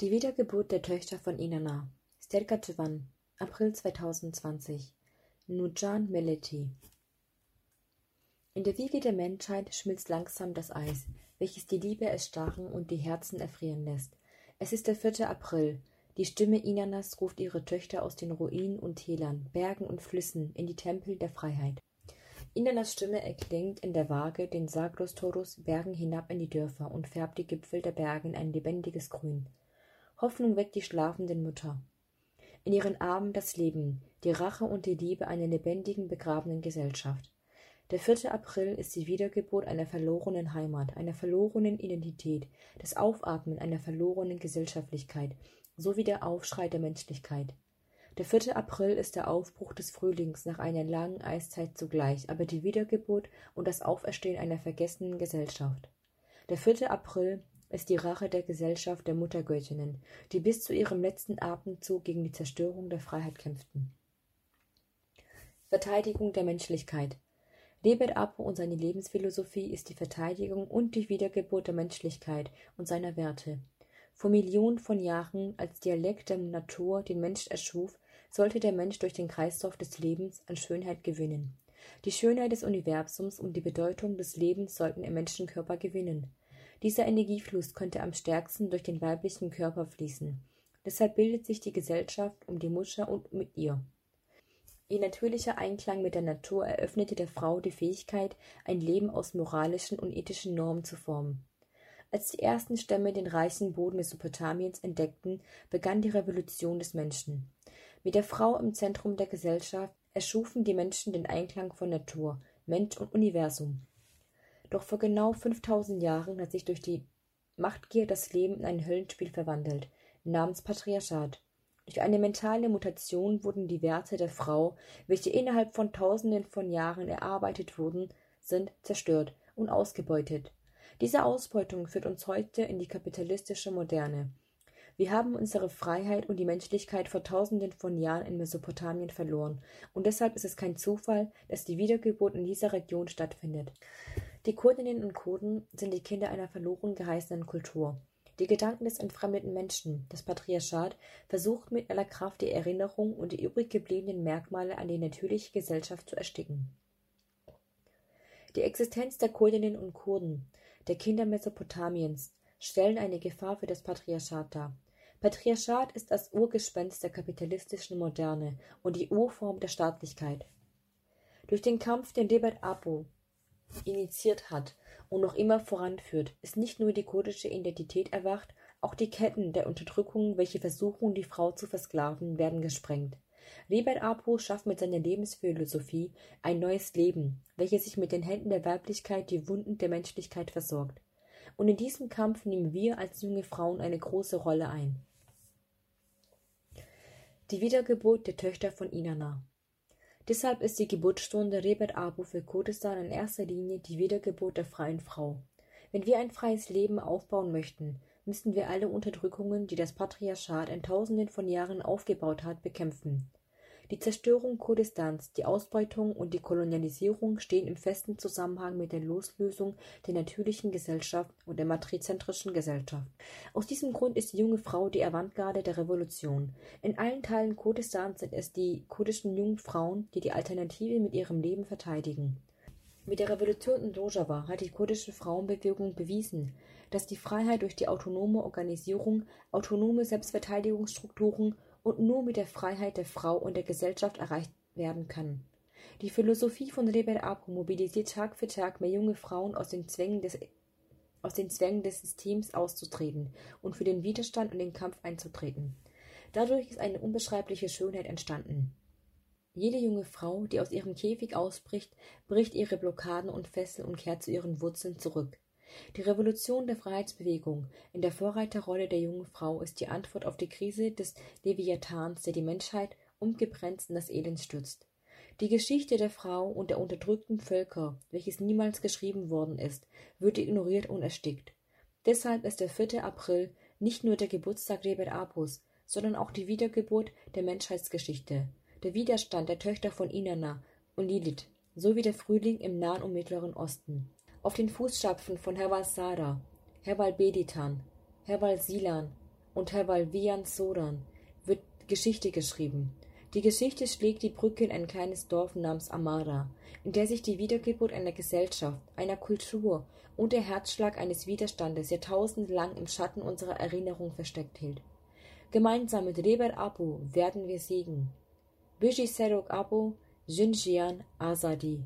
Die Wiedergeburt der Töchter von Inanna. Sterkachewan. April 2020. Nurjan Meleti. In der Wiege der Menschheit schmilzt langsam das Eis, welches die Liebe erstarren und die Herzen erfrieren lässt. Es ist der 4. April. Die Stimme Inanas ruft ihre Töchter aus den Ruinen und Tälern, Bergen und Flüssen in die Tempel der Freiheit. Inanas Stimme erklingt in der Waage den Sagros Torus Bergen hinab in die Dörfer und färbt die Gipfel der Berge in ein lebendiges Grün. Hoffnung weckt die schlafenden Mütter. In ihren Armen das Leben, die Rache und die Liebe einer lebendigen, begrabenen Gesellschaft. Der 4. April ist die Wiedergeburt einer verlorenen Heimat, einer verlorenen Identität, das Aufatmen einer verlorenen Gesellschaftlichkeit, sowie der Aufschrei der Menschlichkeit. Der 4. April ist der Aufbruch des Frühlings nach einer langen Eiszeit zugleich, aber die Wiedergeburt und das Auferstehen einer vergessenen Gesellschaft. Der 4. April ist die Rache der Gesellschaft der Muttergöttinnen, die bis zu ihrem letzten Atemzug gegen die Zerstörung der Freiheit kämpften. Verteidigung der Menschlichkeit. Lebet Apo und seine Lebensphilosophie ist die Verteidigung und die Wiedergeburt der Menschlichkeit und seiner Werte. Vor Millionen von Jahren, als Dialekt der Natur den Mensch erschuf, sollte der Mensch durch den Kreislauf des Lebens an Schönheit gewinnen. Die Schönheit des Universums und die Bedeutung des Lebens sollten im Menschenkörper gewinnen. Dieser Energiefluss könnte am stärksten durch den weiblichen Körper fließen. Deshalb bildet sich die Gesellschaft um die Mutter und mit ihr. Ihr natürlicher Einklang mit der Natur eröffnete der Frau die Fähigkeit, ein Leben aus moralischen und ethischen Normen zu formen. Als die ersten Stämme den reichen Boden Mesopotamiens entdeckten, begann die Revolution des Menschen. Mit der Frau im Zentrum der Gesellschaft erschufen die Menschen den Einklang von Natur, Mensch und Universum. Doch vor genau 5000 Jahren hat sich durch die Machtgier das Leben in ein Höllenspiel verwandelt, namens Patriarchat. Durch eine mentale Mutation wurden die Werte der Frau, welche innerhalb von Tausenden von Jahren erarbeitet wurden, sind zerstört und ausgebeutet. Diese Ausbeutung führt uns heute in die kapitalistische Moderne. Wir haben unsere Freiheit und die Menschlichkeit vor Tausenden von Jahren in Mesopotamien verloren, und deshalb ist es kein Zufall, dass die Wiedergeburt in dieser Region stattfindet. Die Kurdinnen und Kurden sind die Kinder einer verloren geheißenen Kultur. Die Gedanken des entfremdeten Menschen, das Patriarchat, versucht mit aller Kraft die Erinnerung und die übrig gebliebenen Merkmale an die natürliche Gesellschaft zu ersticken. Die Existenz der Kurdinnen und Kurden, der Kinder Mesopotamiens, stellen eine Gefahr für das Patriarchat dar. Patriarchat ist das Urgespenst der kapitalistischen Moderne und die Urform der Staatlichkeit. Durch den Kampf, den Debat Apo initiiert hat und noch immer voranführt, ist nicht nur die kurdische Identität erwacht, auch die Ketten der Unterdrückung, welche versuchen, die Frau zu versklaven, werden gesprengt. Libert Apo schafft mit seiner Lebensphilosophie ein neues Leben, welches sich mit den Händen der Weiblichkeit die Wunden der Menschlichkeit versorgt. Und in diesem Kampf nehmen wir als junge Frauen eine große Rolle ein. Die Wiedergeburt der Töchter von Inanna. Deshalb ist die Geburtsstunde Rebet Abu für Kurdistan in erster Linie die Wiedergeburt der freien Frau. Wenn wir ein freies Leben aufbauen möchten, müssen wir alle Unterdrückungen, die das Patriarchat in tausenden von Jahren aufgebaut hat, bekämpfen. Die Zerstörung Kurdistans, die Ausbeutung und die Kolonialisierung stehen im festen Zusammenhang mit der Loslösung der natürlichen Gesellschaft und der matrizentrischen Gesellschaft. Aus diesem Grund ist die junge Frau die Avantgarde der Revolution. In allen Teilen Kurdistans sind es die kurdischen jungen Frauen, die die Alternative mit ihrem Leben verteidigen. Mit der Revolution in Rojava hat die kurdische Frauenbewegung bewiesen, dass die Freiheit durch die autonome Organisierung, autonome Selbstverteidigungsstrukturen und nur mit der Freiheit der Frau und der Gesellschaft erreicht werden kann. Die Philosophie von Rebel Apo mobilisiert Tag für Tag mehr junge Frauen aus den Zwängen des aus den Zwängen des Systems auszutreten und für den Widerstand und den Kampf einzutreten. Dadurch ist eine unbeschreibliche Schönheit entstanden. Jede junge Frau, die aus ihrem Käfig ausbricht, bricht ihre Blockaden und Fesseln und kehrt zu ihren Wurzeln zurück. Die Revolution der Freiheitsbewegung in der Vorreiterrolle der jungen Frau ist die Antwort auf die Krise des Leviathans, der die Menschheit ungebremst in das Elend stürzt. Die Geschichte der Frau und der unterdrückten Völker, welches niemals geschrieben worden ist, wird ignoriert und erstickt. Deshalb ist der 4. April nicht nur der Geburtstag Rebet Apus, sondern auch die Wiedergeburt der Menschheitsgeschichte, der Widerstand der Töchter von Inanna und Lilith, sowie der Frühling im Nahen und Mittleren Osten. Auf den Fußstapfen von Herbal Sada, Herbal Beditan, Herbal Silan, und Hevalvian Soran wird Geschichte geschrieben. Die Geschichte schlägt die Brücke in ein kleines Dorf namens Amara, in der sich die Wiedergeburt einer Gesellschaft, einer Kultur und der Herzschlag eines Widerstandes jahrtausendlang im Schatten unserer Erinnerung versteckt hielt. Gemeinsam mit Reber Abu werden wir siegen. Bishi Serok Abu, Jinjian Azadi